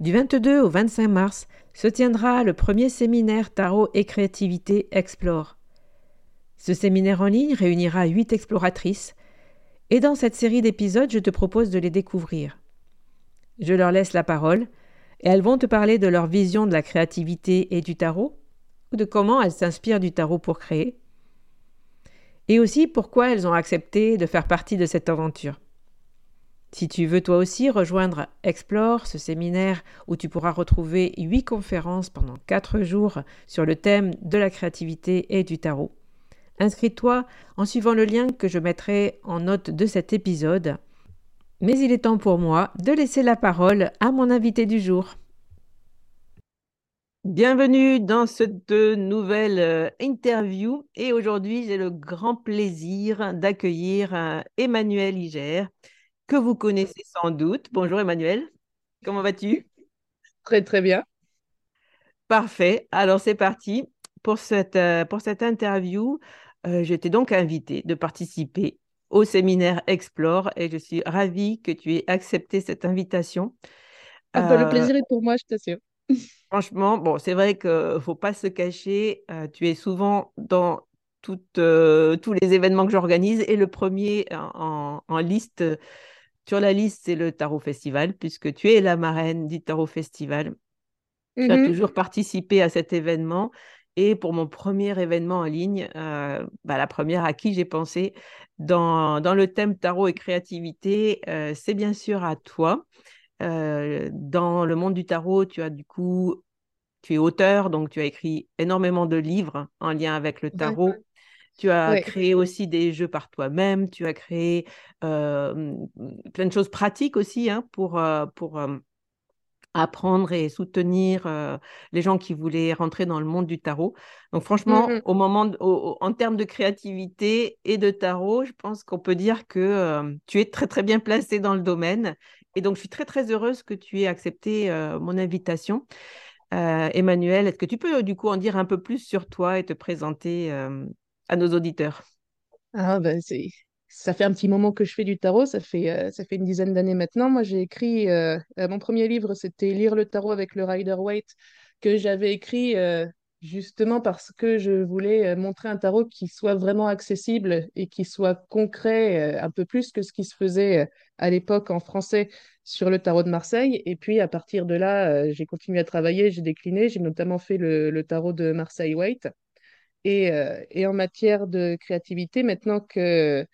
Du 22 au 25 mars, se tiendra le premier séminaire Tarot et Créativité Explore. Ce séminaire en ligne réunira huit exploratrices, et dans cette série d'épisodes, je te propose de les découvrir. Je leur laisse la parole, et elles vont te parler de leur vision de la créativité et du tarot, ou de comment elles s'inspirent du tarot pour créer, et aussi pourquoi elles ont accepté de faire partie de cette aventure. Si tu veux toi aussi rejoindre Explore, ce séminaire où tu pourras retrouver huit conférences pendant quatre jours sur le thème de la créativité et du tarot, inscris-toi en suivant le lien que je mettrai en note de cet épisode. Mais il est temps pour moi de laisser la parole à mon invité du jour. Bienvenue dans cette nouvelle euh, interview et aujourd'hui j'ai le grand plaisir d'accueillir euh, Emmanuel Iger que vous connaissez sans doute. Bonjour Emmanuel, comment vas-tu? Très très bien. Parfait, alors c'est parti. Pour cette, euh, pour cette interview, euh, j'étais donc invitée de participer au séminaire Explore et je suis ravie que tu aies accepté cette invitation. Ah bah, le euh, plaisir est pour moi, je t'assure. Franchement, bon, c'est vrai qu'il ne faut pas se cacher. tu es souvent dans toutes, tous les événements que j'organise et le premier en, en liste sur la liste, c'est le Tarot Festival, puisque tu es la marraine du Tarot Festival. Tu as mmh toujours participé à cet événement. Et pour mon premier événement en ligne, euh, bah, la première à qui j'ai pensé dans, dans, le thème tarot et créativité, euh, c'est bien sûr à toi. Euh, dans le monde du tarot, tu as du coup, tu es auteur, donc tu as écrit énormément de livres en lien avec le tarot. Tu as créé aussi des jeux par toi-même, tu as créé plein de choses pratiques aussi hein, pour, pour apprendre et soutenir les gens qui voulaient rentrer dans le monde du tarot. Donc franchement, mmh au moment en termes de créativité et de tarot, je pense qu'on peut dire que tu es très très bien placé dans le domaine. Et donc je suis très très heureuse que tu aies accepté mon invitation. Emmanuel, est-ce que tu peux du coup en dire un peu plus sur toi et te présenter à nos auditeurs Ah ben c'est ça fait un petit moment que je fais du tarot, ça fait, euh, ça fait une dizaine d'années maintenant. Moi, j'ai écrit, euh, euh, mon premier livre, c'était Lire le tarot avec le Rider Waite, que j'avais écrit justement parce que je voulais montrer un tarot qui soit vraiment accessible et qui soit concret, un peu plus que ce qui se faisait à l'époque en français sur le tarot de Marseille. Et puis, à partir de là, j'ai continué à travailler, j'ai décliné, j'ai notamment fait le, le tarot de Marseille Waite. Et, et, en matière de créativité, maintenant que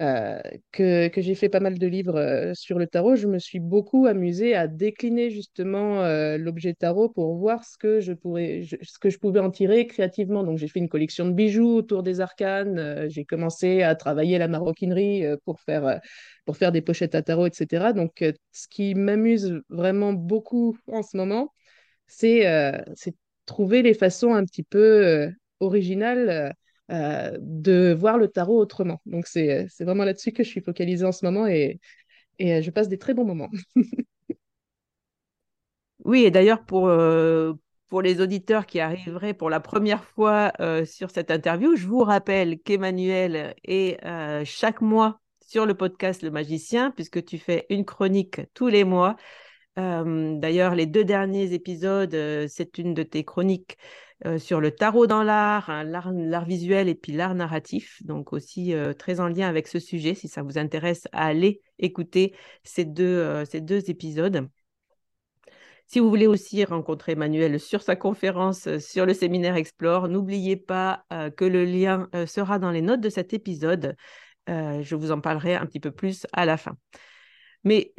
euh, que, que j'ai fait pas mal de livres euh, sur le tarot, je me suis beaucoup amusée à décliner justement euh, l'objet tarot pour voir ce que je pourrais, ce que je pouvais en tirer créativement. Donc j'ai fait une collection de bijoux autour des arcanes, j'ai commencé à travailler la maroquinerie pour faire, pour faire des pochettes à tarot, etc. Donc ce qui m'amuse vraiment beaucoup en ce moment, c'est trouver les façons un petit peu originales euh, de voir le tarot autrement. Donc, c'est vraiment là-dessus que je suis focalisée en ce moment et, et euh, je passe des très bons moments. oui, et d'ailleurs, pour, euh, pour les auditeurs qui arriveraient pour la première fois sur cette interview, je vous rappelle qu'Emmanuel est chaque mois sur le podcast Le Magicien, puisque tu fais une chronique tous les mois. D'ailleurs, les deux derniers épisodes, c'est une de tes chroniques euh, sur le tarot dans l'art, hein, l'art visuel et puis l'art narratif. Donc aussi euh, très en lien avec ce sujet, si ça vous intéresse, à aller écouter ces deux, euh, ces deux épisodes. Si vous voulez aussi rencontrer Emmanuel sur sa conférence sur le séminaire Explore, n'oubliez pas que le lien sera dans les notes de cet épisode. je vous en parlerai un petit peu plus à la fin. Mais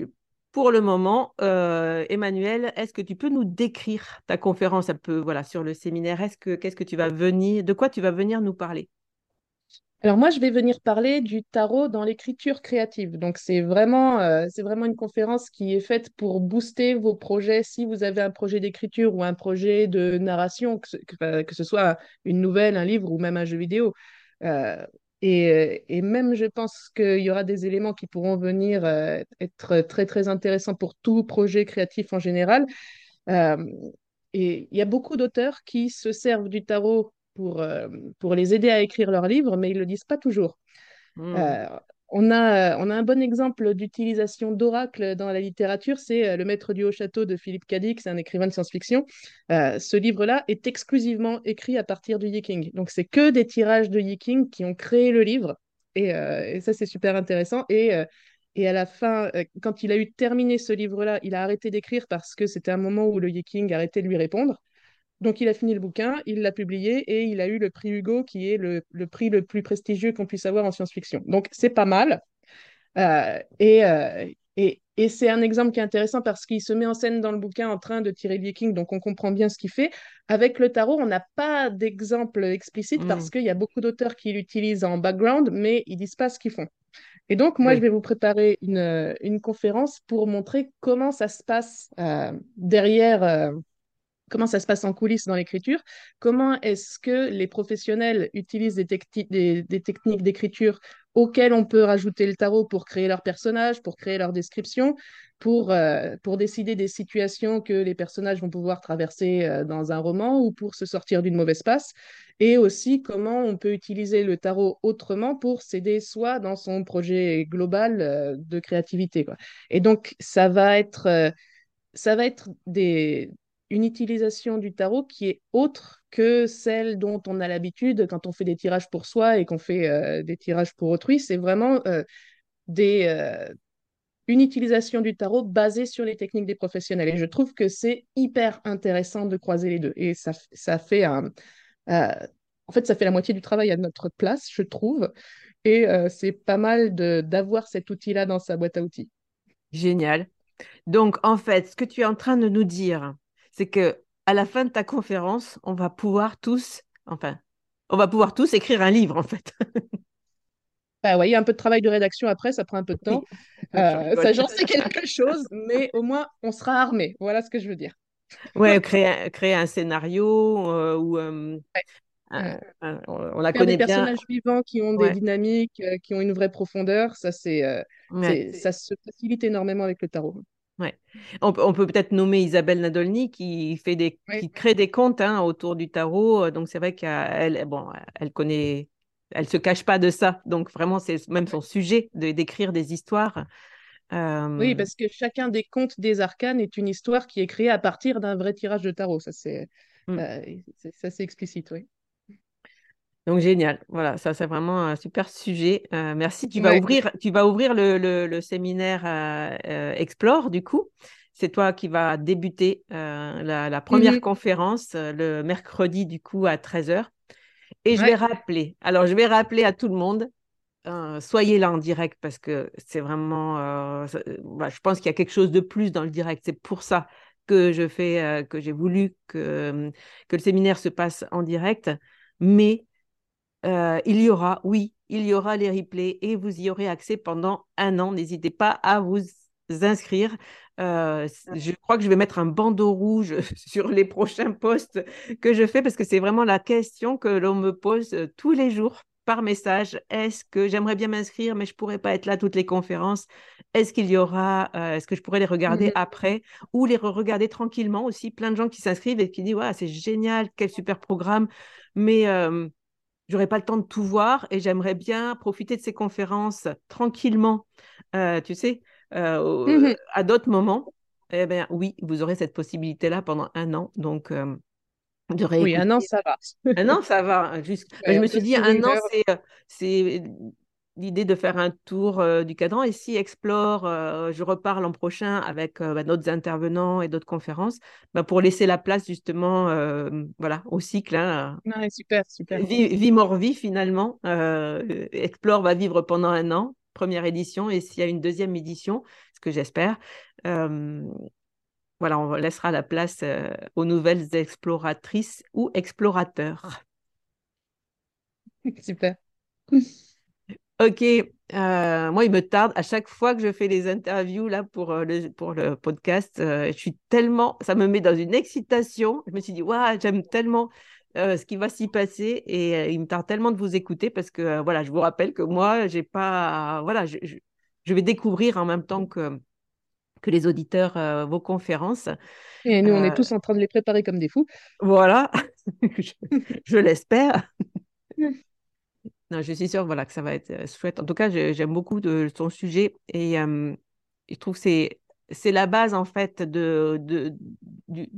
pour le moment, euh, Emmanuel, est-ce que tu peux nous décrire ta conférence un peu voilà, sur le séminaire? Est-ce que qu'est-ce que tu vas venir, de quoi tu vas venir nous parler? Alors moi, je vais venir parler du tarot dans l'écriture créative. Donc c'est vraiment, euh, une conférence qui est faite pour booster vos projets. Si vous avez un projet d'écriture ou un projet de narration, que ce, que, ce, soit une nouvelle, un livre ou même un jeu vidéo, euh, euh, et, même, je pense qu'il y aura des éléments qui pourront venir euh, être très, très intéressants pour tout projet créatif en général. Euh, et il y a beaucoup d'auteurs qui se servent du tarot pour, pour les aider à écrire leurs livres, mais ils ne le disent pas toujours. Mmh on a, on a un bon exemple d'utilisation d'oracle dans la littérature, c'est euh, Le Maître du Haut Château de Philippe Cadic, c'est un écrivain de science-fiction. Euh, ce livre-là est exclusivement écrit à partir du Yiking. Donc, c'est que des tirages de Yiking qui ont créé le livre. Et, euh, ça, c'est super intéressant. Et, et à la fin, quand il a eu terminé ce livre-là, il a arrêté d'écrire parce que c'était un moment où le Yiking arrêtait de lui répondre. Donc, il a fini le bouquin, il l'a publié et il a eu le prix Hugo, qui est le, prix le plus prestigieux qu'on puisse avoir en science-fiction. Donc, c'est pas mal. Euh, euh, et, et, c'est un exemple qui est intéressant parce qu'il se met en scène dans le bouquin en train de tirer le viking, donc on comprend bien ce qu'il fait. Avec le tarot, on n'a pas d'exemple explicite parce mm. qu'il y a beaucoup d'auteurs qui l'utilisent en background, mais ils disent pas ce qu'ils font. Et donc, moi, je vais vous préparer une, une, conférence pour montrer comment ça se passe euh, derrière comment ça se passe en coulisses dans l'écriture, comment est-ce que les professionnels utilisent des, techniques d'écriture auxquelles on peut rajouter le tarot pour créer leur personnage, pour créer leur description, pour, euh, pour décider des situations que les personnages vont pouvoir traverser euh, dans un roman ou pour se sortir d'une mauvaise passe, et aussi comment on peut utiliser le tarot autrement pour s'aider soit dans son projet global euh, de créativité. Et donc, ça va être ça va être des, une utilisation du tarot qui est autre que celle dont on a l'habitude quand on fait des tirages pour soi et qu'on fait euh, des tirages pour autrui. C'est vraiment euh, des, euh, une utilisation du tarot basée sur les techniques des professionnels. Et je trouve que c'est hyper intéressant de croiser les deux. Et ça, ça fait un... en fait, ça fait la moitié du travail à notre place, je trouve. Et c'est pas mal d'avoir cet outil-là dans sa boîte à outils. Génial. Donc, en fait, ce que tu es en train de nous dire, c'est que à la fin de ta conférence, on va pouvoir tous, enfin, on va pouvoir tous écrire un livre en fait. Bah ouais, il y a un peu de travail de rédaction après, ça prend un peu de temps. Euh, ça, j'en sais quelque chose, mais au moins, on sera armé. Voilà ce que je veux dire. Ouais, créer, créer un scénario euh, où euh, on la connaît des personnages vivants qui ont des dynamiques, qui ont une vraie profondeur, ça c'est, ça se facilite énormément avec le tarot. Ouais. On, peut peut-être nommer Isabelle Nadolny qui, fait des, qui crée des contes hein, autour du tarot. Donc c'est vrai qu'elle bon, elle connaît, elle se cache pas de ça. Donc vraiment, c'est même son sujet de, d'écrire des histoires. Oui, euh, parce que chacun des contes des arcanes est une histoire qui est créée à partir d'un vrai tirage de tarot. Ça, c'est, euh, ça, c'est explicite, oui. Donc génial, voilà, ça c'est vraiment un super sujet. Euh, merci. Tu vas ouvrir, tu vas ouvrir le, le, séminaire euh, euh, Explore du coup. C'est toi qui vas débuter la, première mhm. conférence le mercredi du coup à 13h. Et je vais rappeler, alors je vais rappeler à tout le monde soyez là en direct parce que c'est vraiment, bah, je pense qu'il y a quelque chose de plus dans le direct. C'est pour ça que je fais, que j'ai voulu que, que le séminaire se passe en direct. Mais il y aura, oui, il y aura les replays et vous y aurez accès pendant un an. N'hésitez pas à vous inscrire. je crois que je vais mettre un bandeau rouge sur les prochains posts que je fais parce que c'est vraiment la question que l'on me pose tous les jours par message. Est-ce que j'aimerais bien m'inscrire, mais je pourrais pas être là toutes les conférences? Est-ce qu'il y aura, est-ce que je pourrais les regarder mmh après ou les regarder tranquillement aussi? Plein de gens qui s'inscrivent et qui disent ouais, c'est génial, quel super programme, mais j'aurais pas le temps de tout voir et j'aimerais bien profiter de ces conférences tranquillement, tu sais, mmh à d'autres moments. Eh bien, oui, vous aurez cette possibilité-là pendant un an. Donc, oui, un an, ça va. un an, ça va. Juste... je me suis dit, un an, c'est l'idée de faire un tour euh, du cadran. Et si Explore, euh, je repars l'an prochain avec euh, bah, d'autres intervenants et d'autres conférences, bah, pour laisser la place justement voilà, au cycle. Hein, super, super. Vie, mort, vie finalement. Explore va vivre pendant un an, première édition. Et s'il y a une deuxième édition, ce que j'espère, voilà, on laissera la place aux nouvelles exploratrices ou explorateurs. Super. Ok, euh, moi il me tarde à chaque fois que je fais les interviews là pour, euh, le, pour le podcast, je suis tellement, ça me met dans une excitation. Je me suis dit, waouh, j'aime tellement ce qui va s'y passer et il me tarde tellement de vous écouter parce que voilà, je vous rappelle que moi j'ai pas, voilà, je, je, vais découvrir en même temps que que les auditeurs euh, vos conférences. Et nous, on est euh, tous en train de les préparer comme des fous. Voilà, je, l'espère. non, je suis sûre voilà, que ça va être euh, chouette. En tout cas, j'aime beaucoup son sujet et je trouve que c'est, la base, en fait, de, du,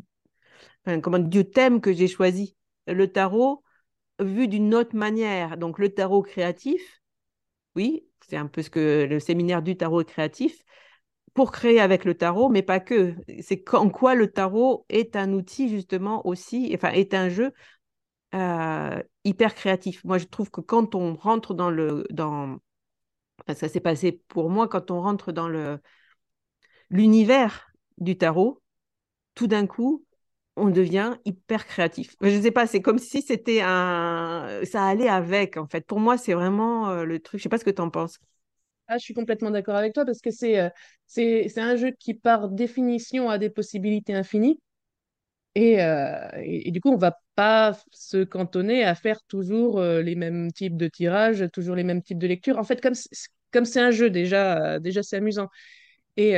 comment, du thème que j'ai choisi. Le tarot vu d'une autre manière. Donc, le tarot créatif, oui, c'est un peu ce que le séminaire du tarot créatif, pour créer avec le tarot, mais pas que. C'est en quoi le tarot est un outil justement aussi, enfin est un jeu euh, hyper créatif. Moi, je trouve que quand on rentre dans le, dans, ça s'est passé pour moi quand on rentre dans le l'univers du tarot, tout d'un coup, on devient hyper créatif. Je ne sais pas, c'est comme si c'était un, ça allait avec en fait. Pour moi, c'est vraiment euh, le truc. Je ne sais pas ce que tu en penses. Ah, je suis complètement d'accord avec toi parce que c'est euh, c'est c'est un jeu qui, par définition, a des possibilités infinies. Et, euh, et, du coup, on va pas se cantonner à faire toujours euh, les mêmes types de tirages, toujours les mêmes types de lectures. En fait, comme comme c'est un jeu, déjà, déjà c'est amusant. Et,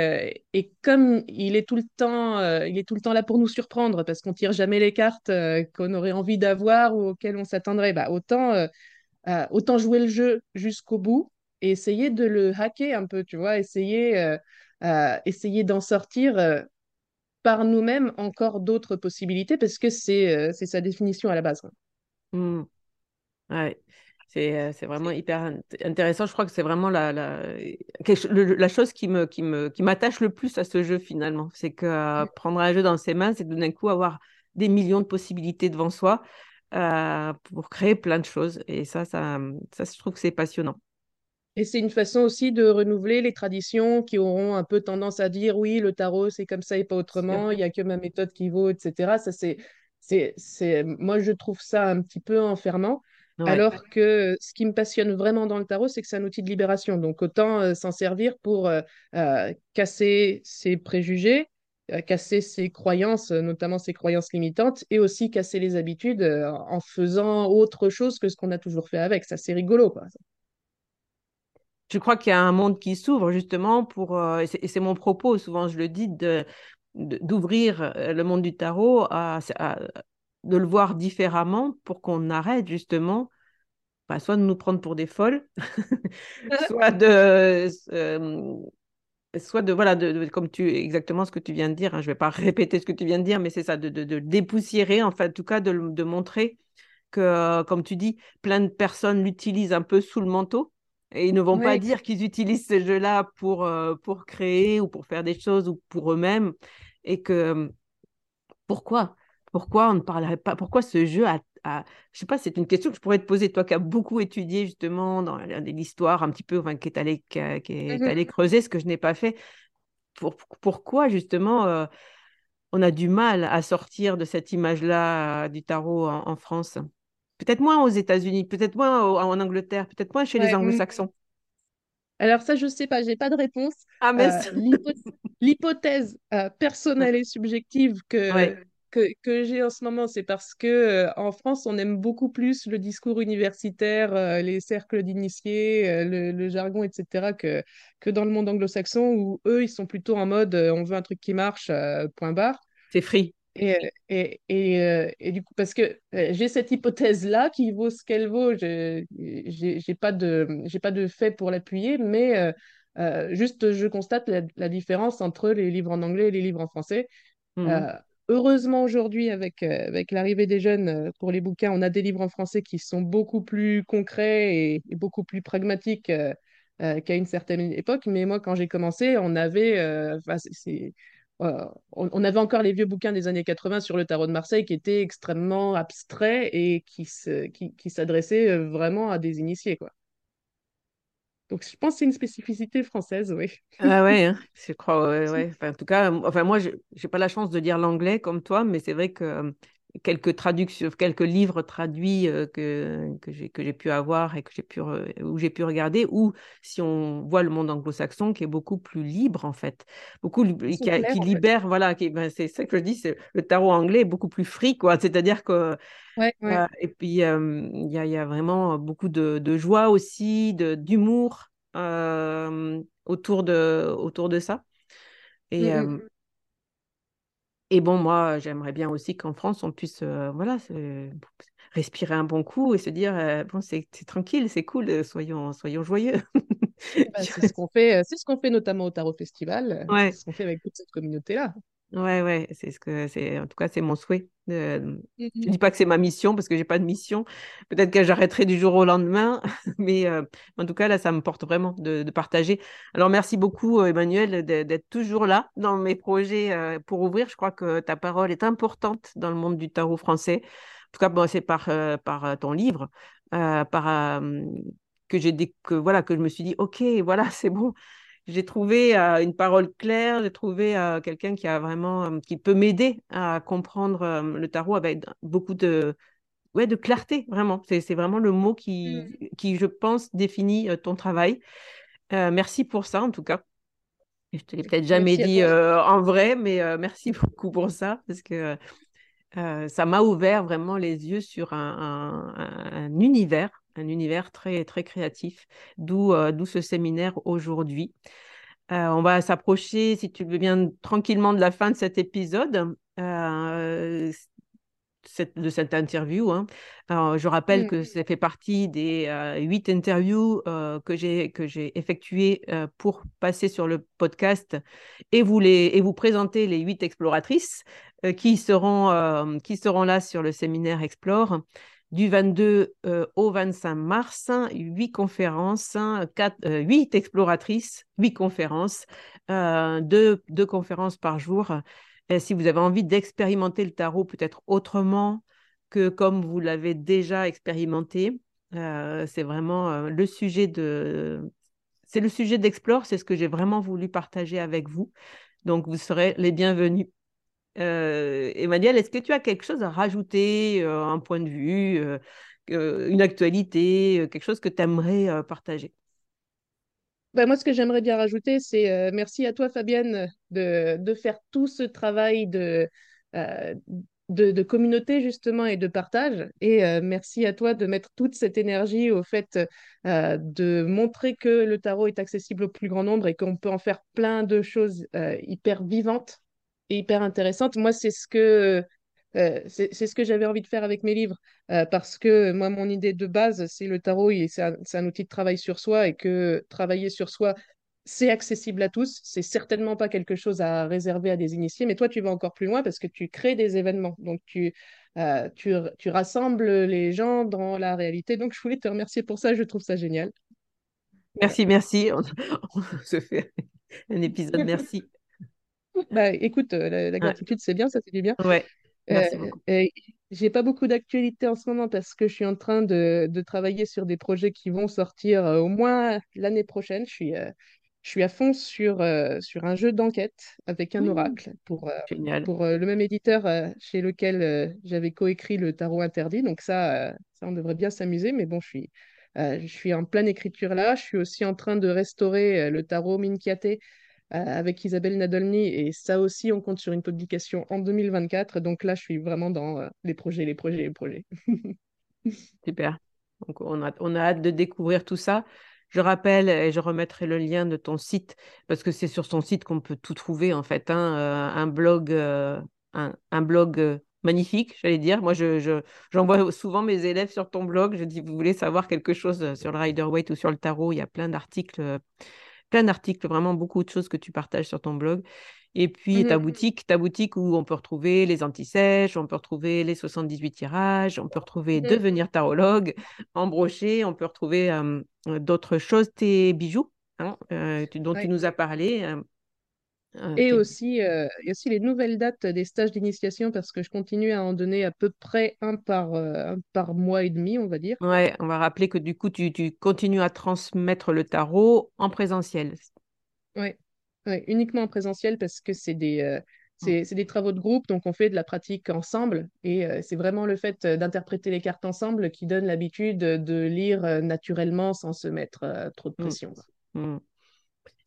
et comme il est tout le temps, il est tout le temps là pour nous surprendre parce qu'on tire jamais les cartes qu'on aurait envie d'avoir ou auxquelles on s'attendrait, bah, autant, autant jouer le jeu jusqu'au bout et essayer de le hacker un peu, tu vois, essayer, euh, euh, essayer d'en sortir euh, par nous-mêmes encore d'autres possibilités parce que c'est c'est sa définition à la base. Mmh. Ouais. C'est, c'est vraiment hyper intéressant. Je crois que c'est vraiment la, la, la chose qui, me, qui, me, qui m'attache le plus à ce jeu finalement. C'est que prendre un jeu dans ses mains, c'est d'un coup avoir des millions de possibilités devant soi pour créer plein de choses. Et ça, ça, ça, je trouve que c'est passionnant. Et c'est une façon aussi de renouveler les traditions qui auront un peu tendance à dire oui, le tarot, c'est comme ça et pas autrement, il n'y a que ma méthode qui vaut, etc. Ça, c'est, c'est, c'est... Moi, je trouve ça un petit peu enfermant. Alors que ce qui me passionne vraiment dans le tarot, c'est que c'est un outil de libération. Donc, autant euh, s'en servir pour euh, euh, casser ses préjugés, casser ses croyances, notamment ses croyances limitantes, et aussi casser les habitudes en faisant autre chose que ce qu'on a toujours fait avec. Ça, c'est rigolo, quoi je crois qu'il y a un monde qui s'ouvre justement pour, euh, et c'est mon propos, souvent je le dis, de, d'ouvrir euh, le monde du tarot, à, de le voir différemment pour qu'on arrête justement, bah, soit de nous prendre pour des folles, soit de... Euh, soit de voilà de, comme tu exactement ce que tu viens de dire hein, je vais pas répéter ce que tu viens de dire mais c'est ça de, de, dépoussiérer en fait en tout cas de, de montrer que comme tu dis plein de personnes l'utilisent un peu sous le manteau et ils ne vont pas dire qu'ils utilisent ce jeu-là pour, euh, pour créer ou pour faire des choses ou pour eux-mêmes. Et que pourquoi? Pourquoi on ne parlerait pas Pourquoi ce jeu à... Je sais pas, c'est une question que je pourrais te poser, toi qui as beaucoup étudié justement dans l'histoire un petit peu, enfin, qui est allé, qui est, mmh allé creuser ce que je n'ai pas fait. Pour, pourquoi justement euh, on a du mal à sortir de cette image-là du tarot en, France? Peut-être moins aux États-Unis, peut-être moins en Angleterre, peut-être moins chez les mmh. anglo-saxons. Alors ça, je sais pas, j'ai pas de réponse. Ah, mais L'hypothèse personnelle et subjective que, que, j'ai en ce moment, c'est parce que euh, en France, on aime beaucoup plus le discours universitaire, euh, les cercles d'initiés, euh, le, jargon, etc., que, que dans le monde anglo-saxon, où eux, ils sont plutôt en mode on veut un truc qui marche, point barre. C'est free. Et, et, et, et, du coup, parce que j'ai cette hypothèse-là qui vaut ce qu'elle vaut, je n'ai pas, de, pas de fait pour l'appuyer, mais juste je constate la, différence entre les livres en anglais et les livres en français. Mmh heureusement, aujourd'hui, avec, euh, avec l'arrivée des jeunes euh, pour les bouquins, on a des livres en français qui sont beaucoup plus concrets et, beaucoup plus pragmatiques euh, qu'à une certaine époque. Mais moi, quand j'ai commencé, on avait, on, avait encore les vieux bouquins des années 80 sur le tarot de Marseille qui étaient extrêmement abstraits et qui, qui, s'adressaient vraiment à des initiés. Quoi. Donc, je pense que c'est une spécificité française, oui. Ah ouais, hein, je crois, ouais, ouais. Enfin, en tout cas, enfin, moi, je n'ai pas la chance de dire l'anglais comme toi, mais c'est vrai que euh, quelques traductions, quelques livres traduits euh, que, que j'ai pu avoir et que j'ai pu, où j'ai pu regarder, ou si on voit le monde anglo-saxon qui est beaucoup plus libre, en fait, beaucoup qui, qui libère, voilà, ben, c'est ça que je dis, le tarot anglais est beaucoup plus free, quoi. C'est-à-dire que Ouais, euh, et puis, il y, a, y, a, vraiment beaucoup de, de joie aussi, d'humour autour, de, autour de ça. Et, mmh, mmh. Et bon, moi, j'aimerais bien aussi qu'en France, on puisse voilà, respirer un bon coup et se dire bon, c'est tranquille, c'est cool, soyons, soyons joyeux. Bah, c'est ce qu'on fait, c'est ce qu'on fait notamment au Tarot Festival, c'est ce qu'on fait avec toute cette communauté-là. Ouais, ouais, c'est ce que c'est. En tout cas, c'est mon souhait. Je ne mmh dis pas que c'est ma mission parce que j'ai pas de mission. Peut-être que j'arrêterai du jour au lendemain, mais euh, en tout cas, là, ça me porte vraiment de, partager. Alors, merci beaucoup, euh, Emmanuel, d'être toujours là dans mes projets euh, pour ouvrir. Je crois que ta parole est importante dans le monde du tarot français. En tout cas, bon, c'est par, par ton livre, par que j'ai que voilà que je me suis dit, ok, voilà, c'est bon j'ai trouvé euh, une parole claire, j'ai trouvé euh, quelqu'un qui a vraiment, qui peut m'aider à comprendre le tarot avec beaucoup de, ouais, de clarté, vraiment. C'est vraiment le mot qui, mmh. qui, je pense, définit ton travail. merci pour ça, en tout cas. Je te l'ai peut-être jamais dit en vrai, mais merci beaucoup pour ça, parce que ça m'a ouvert vraiment les yeux sur un, un univers un univers très, très créatif, d'où euh, d'où ce séminaire aujourd'hui. Euh, on va s'approcher, si tu le veux bien, tranquillement de la fin de cet épisode. Euh, de cette interview. Hein. je rappelle que mmh. ça fait partie des huit interviews que j'ai que j'ai effectuées pour passer sur le podcast et vous les et vous présenter les huit exploratrices qui seront qui seront là sur le séminaire Explore du 22 euh, au 25 mars, huit conférences, euh, huit exploratrices, huit conférences, euh, deux, conférences par jour. Si vous avez envie d'expérimenter le tarot peut-être autrement que comme vous l'avez déjà expérimenté, c'est vraiment le sujet de... C'est le sujet d'Explore, c'est ce que j'ai vraiment voulu partager avec vous. Donc, vous serez les bienvenus. Euh, Emmanuel, est-ce que tu as quelque chose à rajouter, euh, un point de vue, euh, une actualité, quelque chose que tu aimerais partager? Bah, moi, ce que j'aimerais bien rajouter, c'est merci à toi, Fabienne, de, de, faire tout ce travail de, de, de, communauté, justement, et de partage. Et merci à toi de mettre toute cette énergie au fait de montrer que le tarot est accessible au plus grand nombre et qu'on peut en faire plein de choses hyper vivantes hyper intéressante. Moi, c'est ce que euh, ce que j'avais envie de faire avec mes livres, euh, parce que moi, mon idée de base, c'est le tarot, c'est un, un, outil de travail sur soi, et que travailler sur soi, c'est accessible à tous. C'est certainement pas quelque chose à réserver à des initiés, mais toi, tu vas encore plus loin parce que tu crées des événements. Donc, tu, euh, tu, tu, rassembles les gens dans la réalité. Donc, je voulais te remercier pour ça. Je trouve ça génial. Merci, merci. on se fait un épisode. Merci. Bah, écoute, euh, la, gratitude, c'est bien, ça fait du bien. Ouais. Et, j'ai pas beaucoup d'actualité en ce moment parce que je suis en train de, de travailler sur des projets qui vont sortir euh, au moins l'année prochaine. Je suis, euh, je suis à fond sur, euh, sur un jeu d'enquête avec un Mmh, oracle pour, euh, pour euh, le même éditeur euh, chez lequel euh, j'avais coécrit le Tarot Interdit. Donc ça, euh, ça, on devrait bien s'amuser. Mais bon, je suis, euh, je suis en pleine écriture là. Je suis aussi en train de restaurer euh, le Tarot Minchiate euh, avec Isabelle Nadolny. Et ça aussi, on compte sur une publication en 2024. Donc là, je suis vraiment dans euh, les projets, les projets, les projets. Super. Donc, on a, on a hâte de découvrir tout ça. Je rappelle, et je remettrai le lien de ton site, parce que c'est sur ton site qu'on peut tout trouver, en fait. hein, euh, un blog, euh, un, blog euh, magnifique, j'allais dire. Moi, je, je- j'envoie souvent mes élèves sur ton blog. Je dis, vous voulez savoir quelque chose euh, sur le Rider-Waite ou sur le tarot, il y a plein d'articles, euh, plein d'articles, vraiment beaucoup de choses que tu partages sur ton blog. Et puis ta Mhm. boutique, ta boutique où on peut retrouver les anti-sèches, on peut retrouver les 78 tirages, on peut retrouver Mhm. devenir tarologue, en brochet, on peut retrouver euh, d'autres choses, tes bijoux hein, euh, tu- dont tu nous as parlé. Euh, Et aussi, euh, et aussi les nouvelles dates des stages d'initiation parce que je continue à en donner à peu près un par, euh, un par mois et demi, on va dire. Ouais, on va rappeler que du coup, tu, tu continues à transmettre le tarot en présentiel. Ouais. Ouais, uniquement en présentiel parce que c'est des, euh, Mm, c'est, c'est des travaux de groupe, donc on fait de la pratique ensemble et euh, c'est vraiment le fait d'interpréter les cartes ensemble qui donne l'habitude de lire naturellement sans se mettre trop de mm, pression.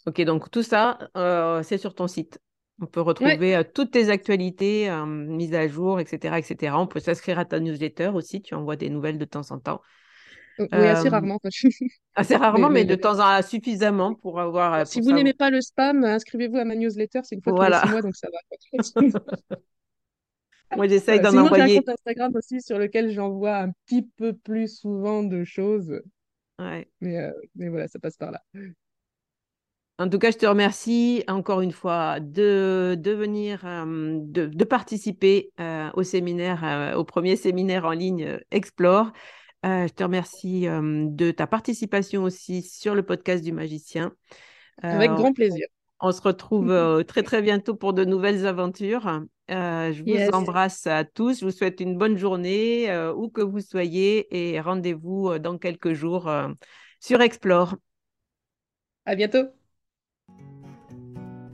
Ok, donc tout ça, euh, c'est sur ton site. On peut retrouver euh, toutes tes actualités euh, mises à jour, etc., etc. On peut s'inscrire à ta newsletter aussi. Tu envoies des nouvelles de temps en temps. oui, assez rarement. assez rarement, Mais, mais mais de temps en temps suffisamment pour avoir, si pour vous savoir. n'aimez pas le spam, inscrivez-vous à ma newsletter, c'est une fois tous les six mois, donc ça va. Moi, j'essaye d'en Sinon, j'ai un envoyer. compte Instagram aussi sur lequel j'envoie un petit peu plus souvent de choses, Ouais. mais, mais voilà, ça passe par là. En tout cas, je te remercie encore une fois de, de venir, euh, de, de participer euh, au séminaire, euh, au premier séminaire en ligne Explore. Je te remercie de ta participation aussi sur le podcast du magicien. Avec grand plaisir. on se retrouve très très bientôt pour de nouvelles aventures. Je vous Yes. embrasse à tous. Je vous souhaite une bonne journée où que vous soyez et rendez-vous dans quelques jours sur Explore. À bientôt.